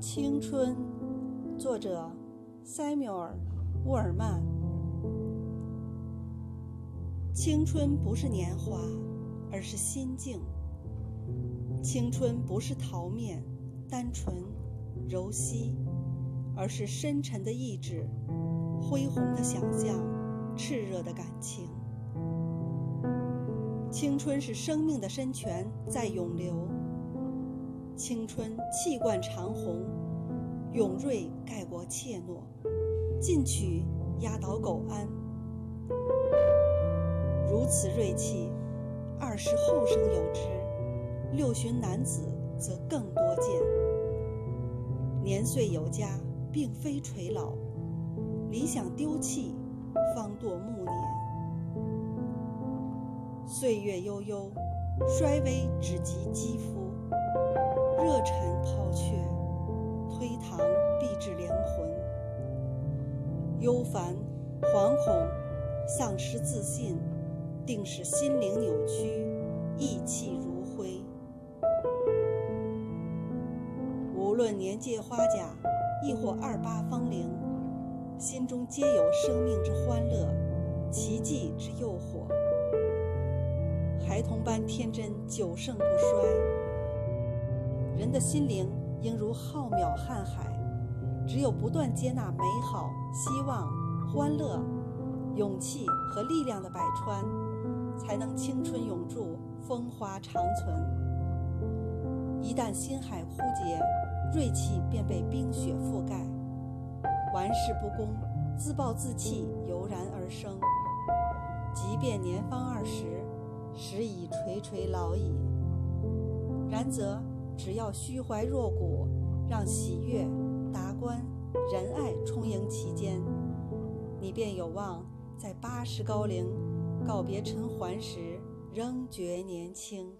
青春，作者塞缪尔·沃尔曼。青春不是年华，而是心境；青春不是桃面、单纯、柔细，而是深沉的意志、恢宏的想象、炽热的感情。青春是生命的深泉在涌流。青春气贯长虹，勇锐盖过怯懦，进取压倒苟安。如此锐气，二十后生有之，六旬男子则更多见。年岁有加，并非垂老；理想丢弃，方堕暮年。岁月悠悠，衰微只及肌肤。热忱抛却，推搪必致良魂；忧烦、惶恐、丧失自信，定使心灵扭曲，意气如灰。无论年届花甲，亦或二八芳龄，心中皆有生命之欢乐，奇迹之诱惑。孩童般天真，久盛不衰。人的心灵应如浩渺瀚海，只有不断接纳美好、希望、欢乐、勇气和力量的百川，才能青春永驻、风华长存。一旦心海枯竭，锐气便被冰雪覆盖，玩世不恭、自暴自弃油然而生。即便年方二十，时已垂垂老矣。然则。只要虚怀若谷，让喜悦、达观、仁爱充盈其间，你便有望在八十高龄告别尘寰时，仍觉年轻。